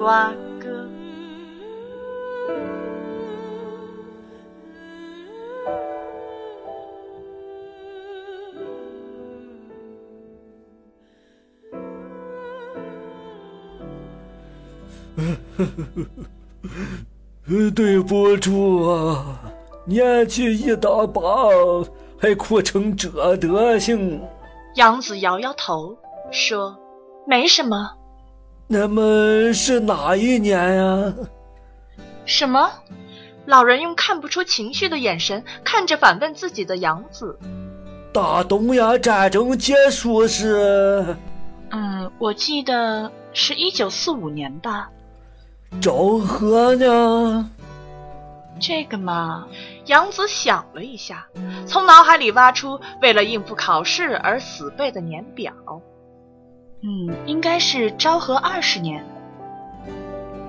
瓜哥。对不住啊，年纪一大把，还哭成这德行。杨子摇摇头说：“没什么。”那么是哪一年呀？什么？老人用看不出情绪的眼神看着反问自己的养子。大东亚战争结束是？嗯，我记得是一九四五年吧。昭和呢？这个嘛，杨子想了一下，从脑海里挖出为了应付考试而死背的年表。嗯，应该是昭和二十年。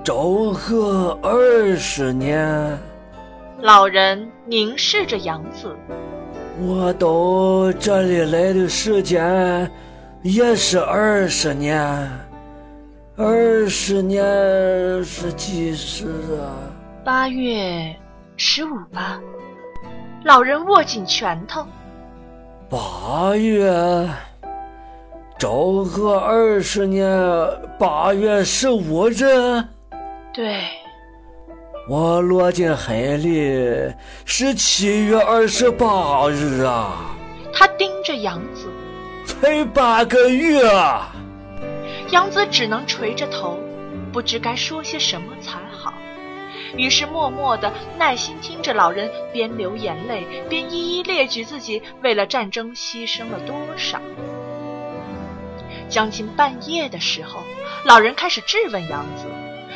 昭和二十年。老人凝视着杨子。我到这里来的时间也是二十年。二十年是几时啊？八月十五吧。老人握紧拳头。八月。昭和二十年八月十五日，对，我落进海里是七月二十八日啊。他盯着杨子，才八个月。杨子只能垂着头，不知该说些什么才好，于是默默的耐心听着老人边流眼泪边一一列举自己为了战争牺牲了多少。将近半夜的时候，老人开始质问杨子，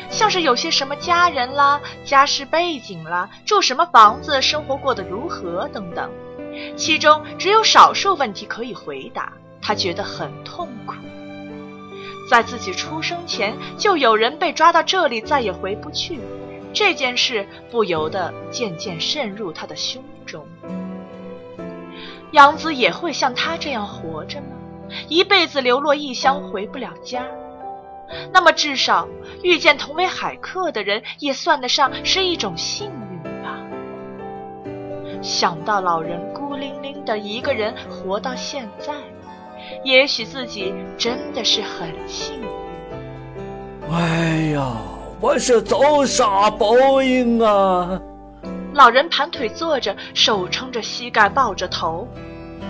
像是有些什么家人啦、家世背景啦、住什么房子、生活过得如何等等，其中只有少数问题可以回答，他觉得很痛苦。在自己出生前就有人被抓到这里，再也回不去，这件事不由得渐渐渗入他的胸中。杨子也会像他这样活着吗？一辈子流落异乡，回不了家，那么至少遇见同为海客的人，也算得上是一种幸运吧。想到老人孤零零的一个人活到现在，也许自己真的是很幸运。哎呀，我是遭啥报应啊！老人盘腿坐着，手撑着膝盖，抱着头。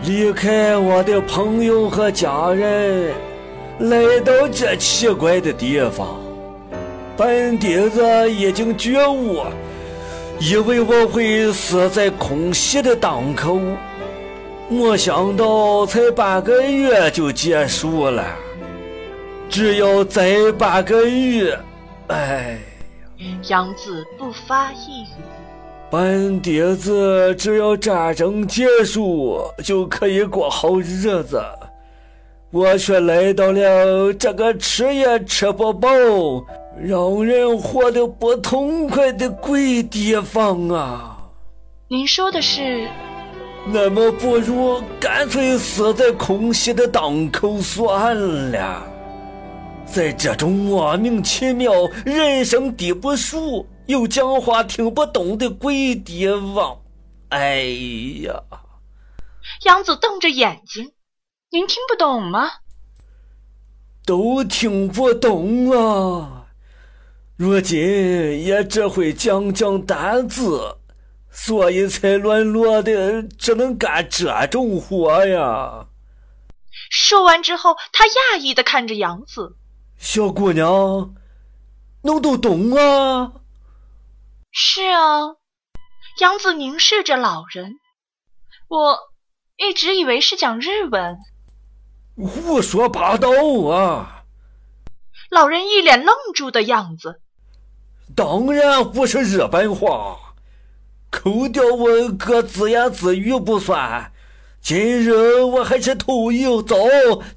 离开我的朋友和家人，来到这奇怪的地方，本弟子已经觉悟，以为我会死在空袭的当口，没想到才半个月就结束了。只要再半个月，哎！杨子不发一语。本弟子只要战争结束就可以过好日子，我却来到了这个吃也吃不饱、让人活得不痛快的鬼地方啊！您说的是？那么不如干脆死在空袭的当口算了，在这种莫名其妙、人生地不熟。又讲话听不懂的鬼地方，哎呀！杨子瞪着眼睛，您听不懂吗？都听不懂啊！如今也只会讲讲单字，所以才沦落的只能干这种活呀。说完之后，他讶异的看着杨子：“小姑娘，能都懂啊？”是啊，杨子凝视着老人。我一直以为是讲日文。胡说八道啊！老人一脸愣住的样子。当然不是日本话。扣掉我哥自言自语不算，今日我还是头一遭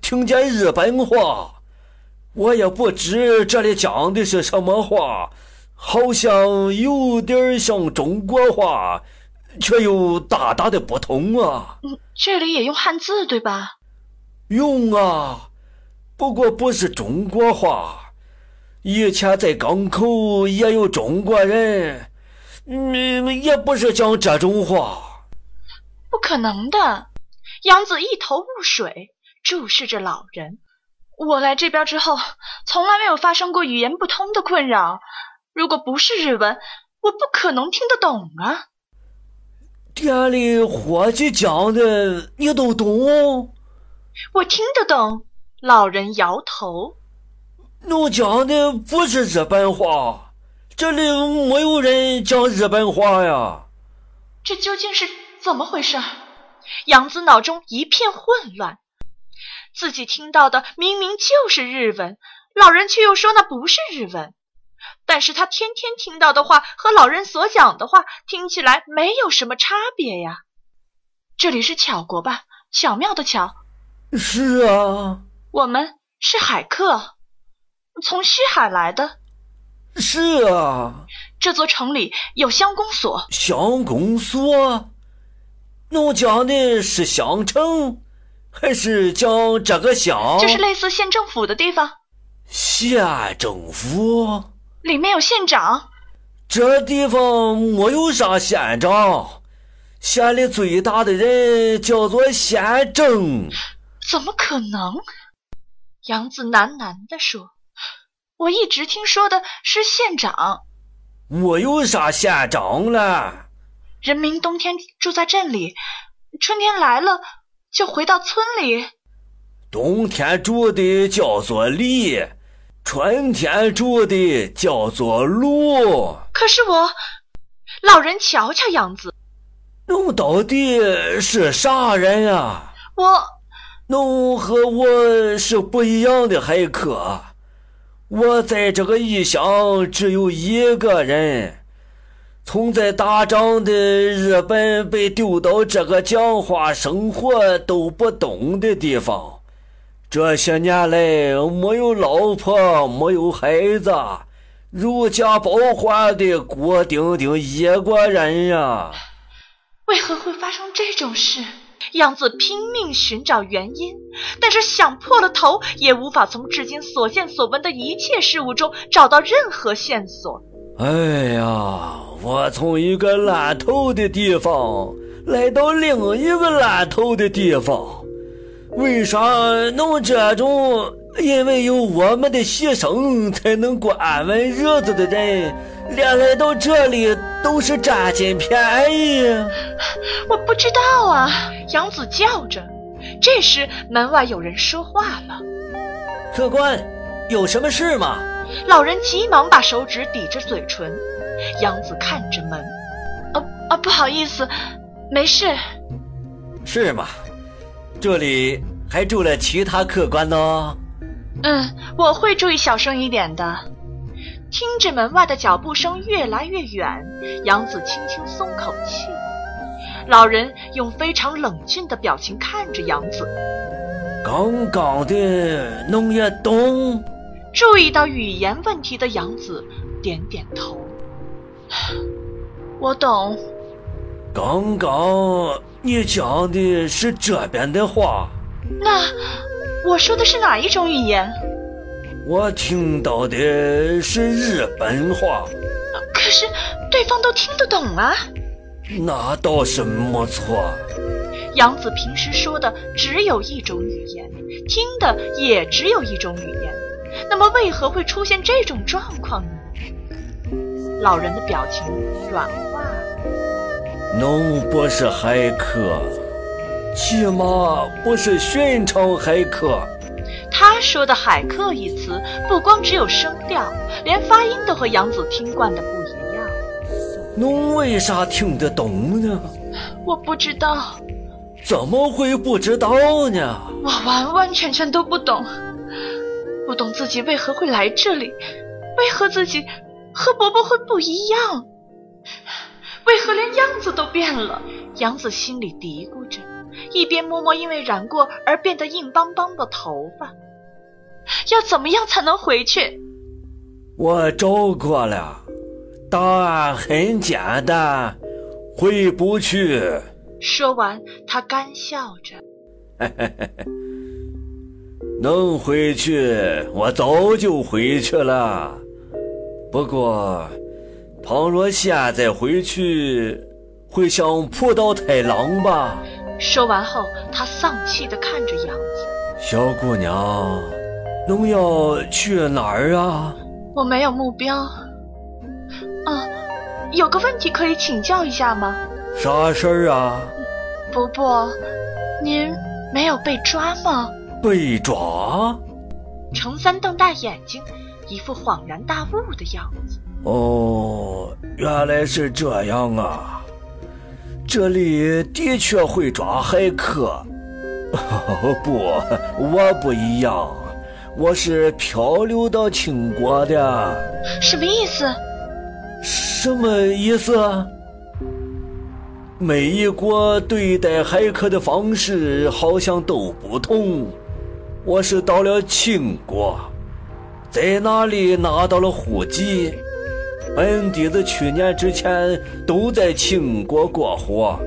听见日本话。我也不知这里讲的是什么话，好像有点像中国话，却又大大的不同啊。嗯，这里也用汉字对吧？用啊，不过不是中国话。以前在港口也有中国人。嗯，也不是讲这种话，不可能的。杨子一头雾水，注视着老人。我来这边之后，从来没有发生过语言不通的困扰。如果不是日文，我不可能听得懂啊。店里伙计讲的，你都懂？我听得懂。老人摇头。侬讲的不是日本话。这里没有人讲日本话呀！这究竟是怎么回事？杨子脑中一片混乱。自己听到的明明就是日文，老人却又说那不是日文。但是他天天听到的话和老人所讲的话听起来没有什么差别呀。这里是巧国吧？巧妙的巧。是啊。我们是海客，从西海来的。是啊，这座城里有乡公所。乡公所？侬讲的是乡城，还是讲这个乡？就是类似县政府的地方。县政府？里面有县长。这地方没有啥县长，县里最大的人叫做县政。怎么可能？杨子喃喃地说。我一直听说的是县长，我有啥县长了？人民冬天住在镇里，春天来了就回到村里。冬天住的叫做里，春天住的叫做鹿。可是我，老人瞧瞧样子，弄到底是啥人啊？我，侬和我是不一样的海客。我在这个异乡只有一个人，从在打仗的日本被丢到这个讲话、生活都不懂的地方，这些年来没有老婆，没有孩子，如家包换的郭丁丁一个人呀！为何会发生这种事？杨子拼命寻找原因，但是想破了头也无法从至今所见所闻的一切事物中找到任何线索。哎呀，我从一个烂透的地方来到另一个烂透的地方，为啥弄这种因为有我们的牺牲才能过安稳日子的人？连来到这里都是占尽便宜，我不知道啊！杨子叫着。这时门外有人说话了：“客官，有什么事吗？”老人急忙把手指抵着嘴唇。杨子看着门：“啊啊，不好意思，没事。”是吗？这里还住了其他客官呢。嗯，我会注意小声一点的。听着门外的脚步声越来越远，杨子轻轻松口气。老人用非常冷峻的表情看着杨子。刚刚的侬也懂？注意到语言问题的杨子点点头。我懂。刚刚你讲的是这边的话。那我说的是哪一种语言？我听到的是日本话，可是对方都听得懂啊。那倒是没错。杨子平时说的只有一种语言，听的也只有一种语言，那么为何会出现这种状况呢？老人的表情软化。侬不是海客，起码不是寻常海客。他说的“海客”一词，不光只有声调，连发音都和杨子听惯的不一样。侬为啥听得懂呢？我不知道。怎么会不知道呢？我完完全全都不懂，不懂自己为何会来这里，为何自己和伯伯会不一样？为何连样子都变了？杨子心里嘀咕着，一边摸摸因为染过而变得硬邦邦的头发。要怎么样才能回去？我找过了，答案很简单，回不去。说完，他干笑着。能回去，我早就回去了。不过，倘若现在回去，会像浦岛太郎吧？说完后，他丧气地看着杨子。小姑娘，侬要去哪儿啊？我没有目标。啊，有个问题可以请教一下吗？啥事儿啊？伯伯，您没有被抓吗？被抓？程三瞪大眼睛，一副恍然大悟的样子。哦，原来是这样啊！这里的确会抓海客。不，我不一样，我是漂流到秦国的。什么意思？什么意思？每一国对待海客的方式好像都不同。我是到了秦国，在那里拿到了户籍。本弟子去年之前都在秦国过活，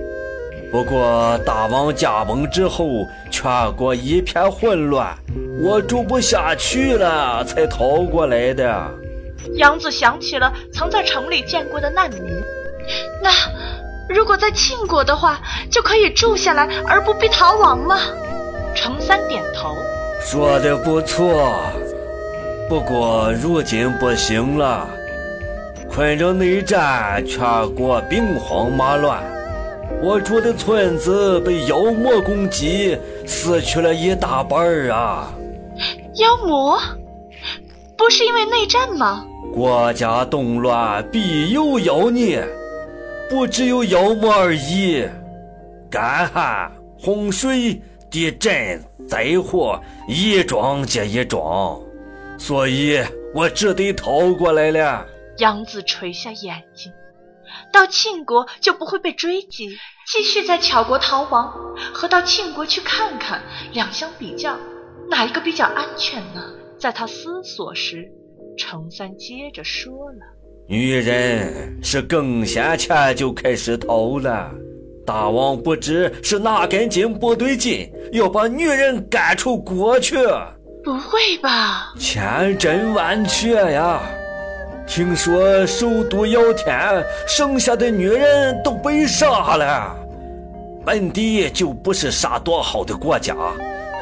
不过大王驾崩之后，全国一片混乱，我住不下去了，才逃过来的。杨子想起了曾在城里见过的难民，那。如果在庆国的话，就可以住下来而不必逃亡吗？程三点头，说的不错。不过如今不行了，困扰内战，全国兵荒马乱，我住的村子被妖魔攻击，死去了一大半儿啊！妖魔？不是因为内战吗？国家动乱，必有妖孽。不只有妖魔而已，干旱、洪水、地震、灾祸一桩接一桩，所以我只得逃过来了。杨子垂下眼睛，到庆国就不会被追击，继续在巧国逃亡，和到庆国去看看，两相比较，哪一个比较安全呢？在他思索时，程三接着说了。女人是更先前就开始逃了，大王不知是哪根筋不对劲，要把女人赶出国去。不会吧？千真万确呀！听说首都姚天剩下的女人都被杀了，本地就不是啥多好的国家，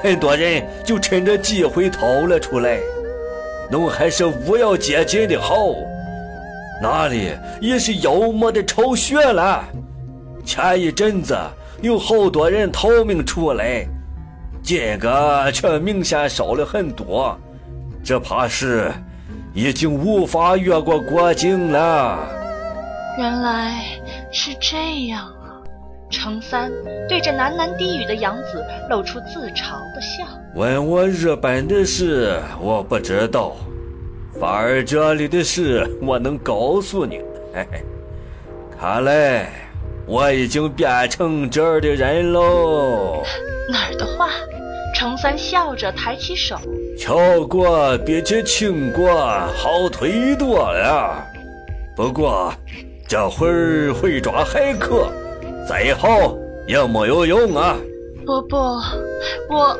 很 多人就趁着机会逃了出来。侬还是不要接近的好。那里也是妖魔的巢穴了。前一阵子有好多人逃命出来，今个却明显少了很多，这怕是已经无法越过国境了。原来是这样啊！程三对着喃喃低语的杨子露出自嘲的笑。问我日本的事，我不知道。反而这里的事，我能告诉你。嘿嘿，看来我已经变成这儿的人喽。哪儿的话？程三笑着抬起手。乔国比起秦国好忒多了，不过这会儿会抓海客，再好也没有用啊。伯伯，我……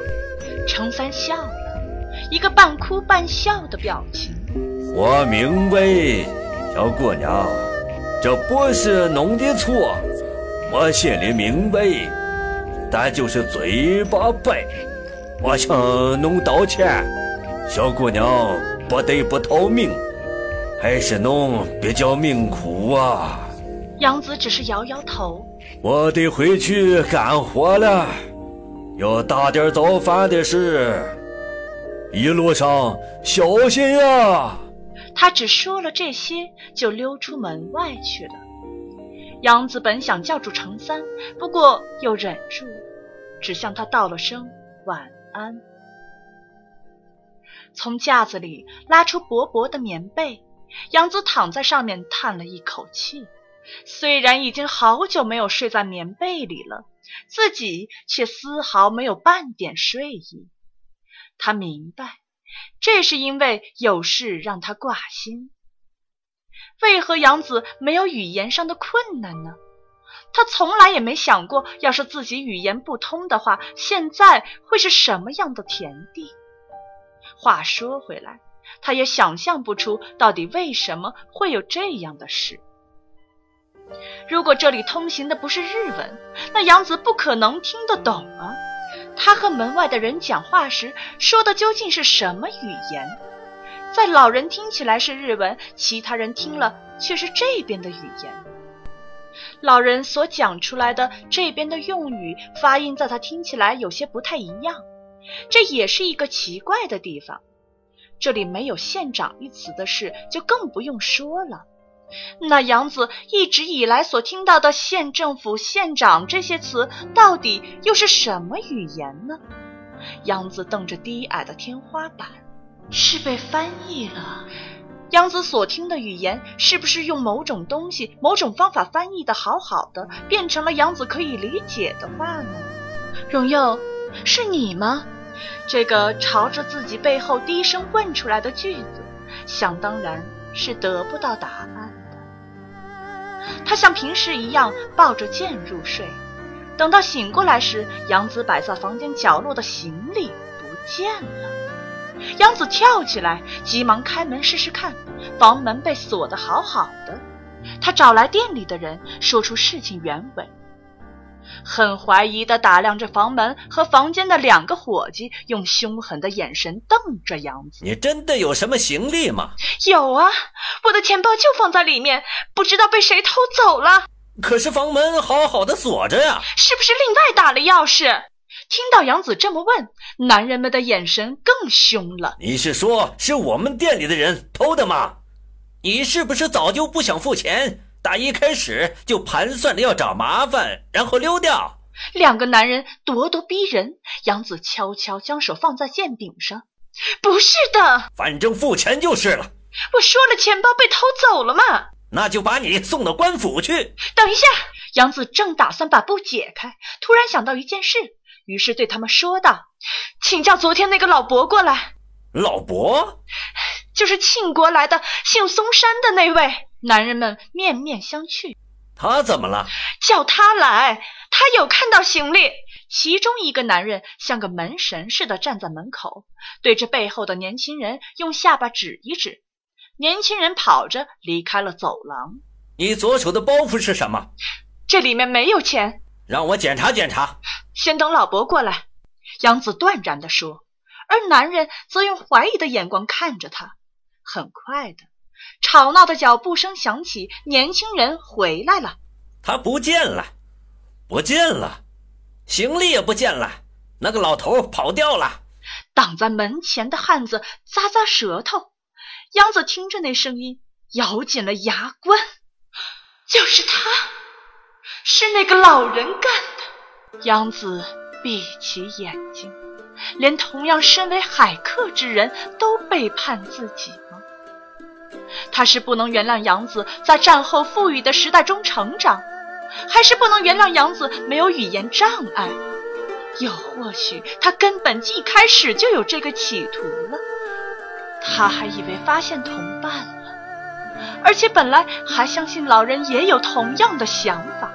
程三笑了，一个半哭半笑的表情。我明白，小姑娘，这不是侬的错，我心里明白，但就是嘴巴笨。我向侬道歉，小姑娘不得不逃命，还是侬比较命苦啊。杨子只是摇摇头。我得回去干活了，要打点早饭的事，一路上小心呀。他只说了这些，就溜出门外去了。杨子本想叫住程三，不过又忍住，只向他道了声晚安。从架子里拉出薄薄的棉被，杨子躺在上面叹了一口气。虽然已经好久没有睡在棉被里了，自己却丝毫没有半点睡意。他明白，这是因为有事让他挂心。为何杨子没有语言上的困难呢？他从来也没想过，要是自己语言不通的话，现在会是什么样的田地。话说回来，他也想象不出到底为什么会有这样的事。如果这里通行的不是日文，那杨子不可能听得懂啊。他和门外的人讲话时说的究竟是什么语言？在老人听起来是日文，其他人听了却是这边的语言。老人所讲出来的这边的用语发音，在他听起来有些不太一样，这也是一个奇怪的地方。这里没有“县长”一词的事，就更不用说了。那杨子一直以来所听到的县政府、县长这些词，到底又是什么语言呢？杨子瞪着低矮的天花板，是被翻译了。杨子所听的语言，是不是用某种东西、某种方法翻译的好好的，变成了杨子可以理解的话呢？荣佑，是你吗？这个朝着自己背后低声问出来的句子，想当然是得不到答案的。他像平时一样抱着剑入睡，等到醒过来时，杨子摆在房间角落的行李不见了。杨子跳起来，急忙开门试试看，房门被锁得好好的。他找来店里的人，说出事情原委。很怀疑地打量着房门和房间的两个伙计，用凶狠的眼神瞪着杨子。你真的有什么行李吗？有啊，我的钱包就放在里面，不知道被谁偷走了。可是房门好好的锁着呀，是不是另外打了钥匙？听到杨子这么问，男人们的眼神更凶了。你是说，是我们店里的人偷的吗？你是不是早就不想付钱？打一开始就盘算着要找麻烦，然后溜掉。两个男人咄咄逼人。杨子悄悄将手放在剑柄上：“不是的，反正付钱就是了。我说了，钱包被偷走了嘛。那就把你送到官府去。等一下。”杨子正打算把布解开，突然想到一件事，于是对他们说道：“请叫昨天那个老伯过来。”老伯，就是庆国来的，姓松山的那位。男人们面面相觑。他怎么了？叫他来，他有看到行李。其中一个男人像个门神似的站在门口，对着背后的年轻人用下巴指一指。年轻人跑着离开了走廊。你左手的包袱是什么？这里面没有钱。让我检查检查。先等老伯过来。杨子断然地说，而男人则用怀疑的眼光看着他。很快的。吵闹的脚步声响起，年轻人回来了。他不见了，不见了，行李也不见了。那个老头跑掉了。挡在门前的汉子咂咂舌头。杨子听着那声音，咬紧了牙关。就是他，是那个老人干的。杨子闭起眼睛，连同样身为海客之人都背叛自己吗。他是不能原谅杨子在战后富裕的时代中成长，还是不能原谅杨子没有语言障碍？又或许他根本一开始就有这个企图了。他还以为发现同伴了，而且本来还相信老人也有同样的想法。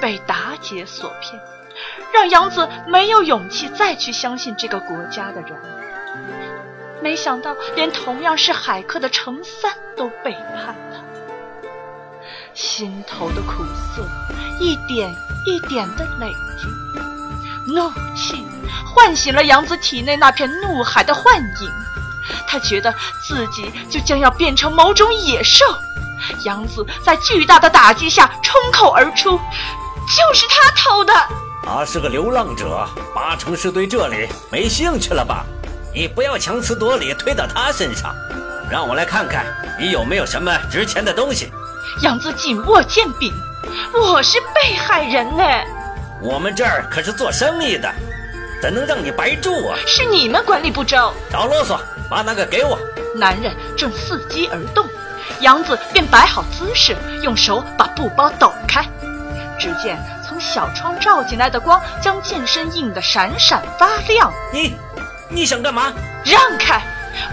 被妲己所骗，让杨子没有勇气再去相信这个国家的人。没想到，连同样是海客的程三都背叛了，心头的苦涩一点一点的累积，怒气唤醒了杨子体内那片怒海的幻影，他觉得自己就将要变成某种野兽。杨子在巨大的打击下冲口而出：“就是他偷的！”他是个流浪者，八成是对这里没兴趣了吧？你不要强词夺理推到他身上，让我来看看你有没有什么值钱的东西。杨子紧握剑柄，我是被害人呢。我们这儿可是做生意的，怎能让你白住啊？是你们管理不周。少啰嗦，把那个给我。男人正伺机而动，杨子便摆好姿势，用手把布包抖开。只见从小窗照进来的光，将剑身映得闪闪发亮。你，你想干嘛？让开！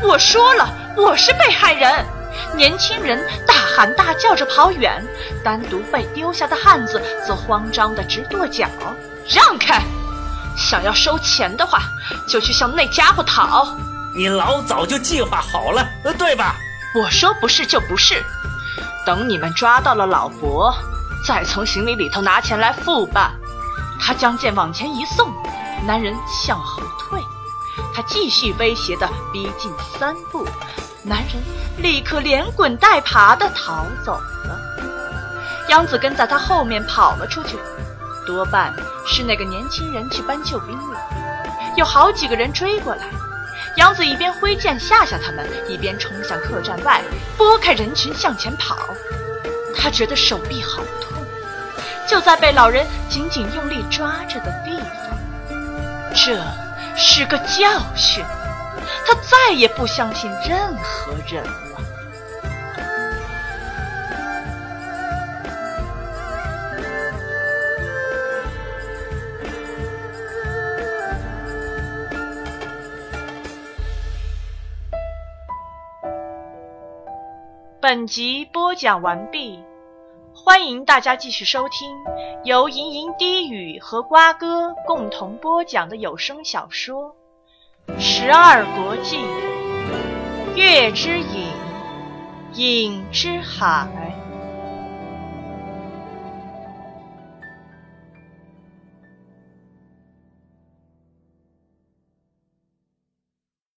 我说了，我是被害人。年轻人大喊大叫着跑远，单独被丢下的汉子则慌张的直跺脚。让开！想要收钱的话，就去向那家伙讨。你老早就计划好了，对吧？我说不是就不是。等你们抓到了老伯，再从行李里头拿钱来付吧。他将剑往前一送，男人向后退。他继续威胁地逼近三步，男人立刻连滚带爬地逃走了。杨子跟在他后面跑了出去，多半是那个年轻人去搬救兵了。有好几个人追过来，杨子一边挥剑吓吓他们，一边冲向客栈外，拨开人群向前跑。他觉得手臂好痛，就在被老人紧紧用力抓着的地方。这。是个教训，他再也不相信任何人了。本集播讲完毕。欢迎大家继续收听由吟吟低语和瓜哥共同播讲的有声小说《十二国记·月之影，影之海》。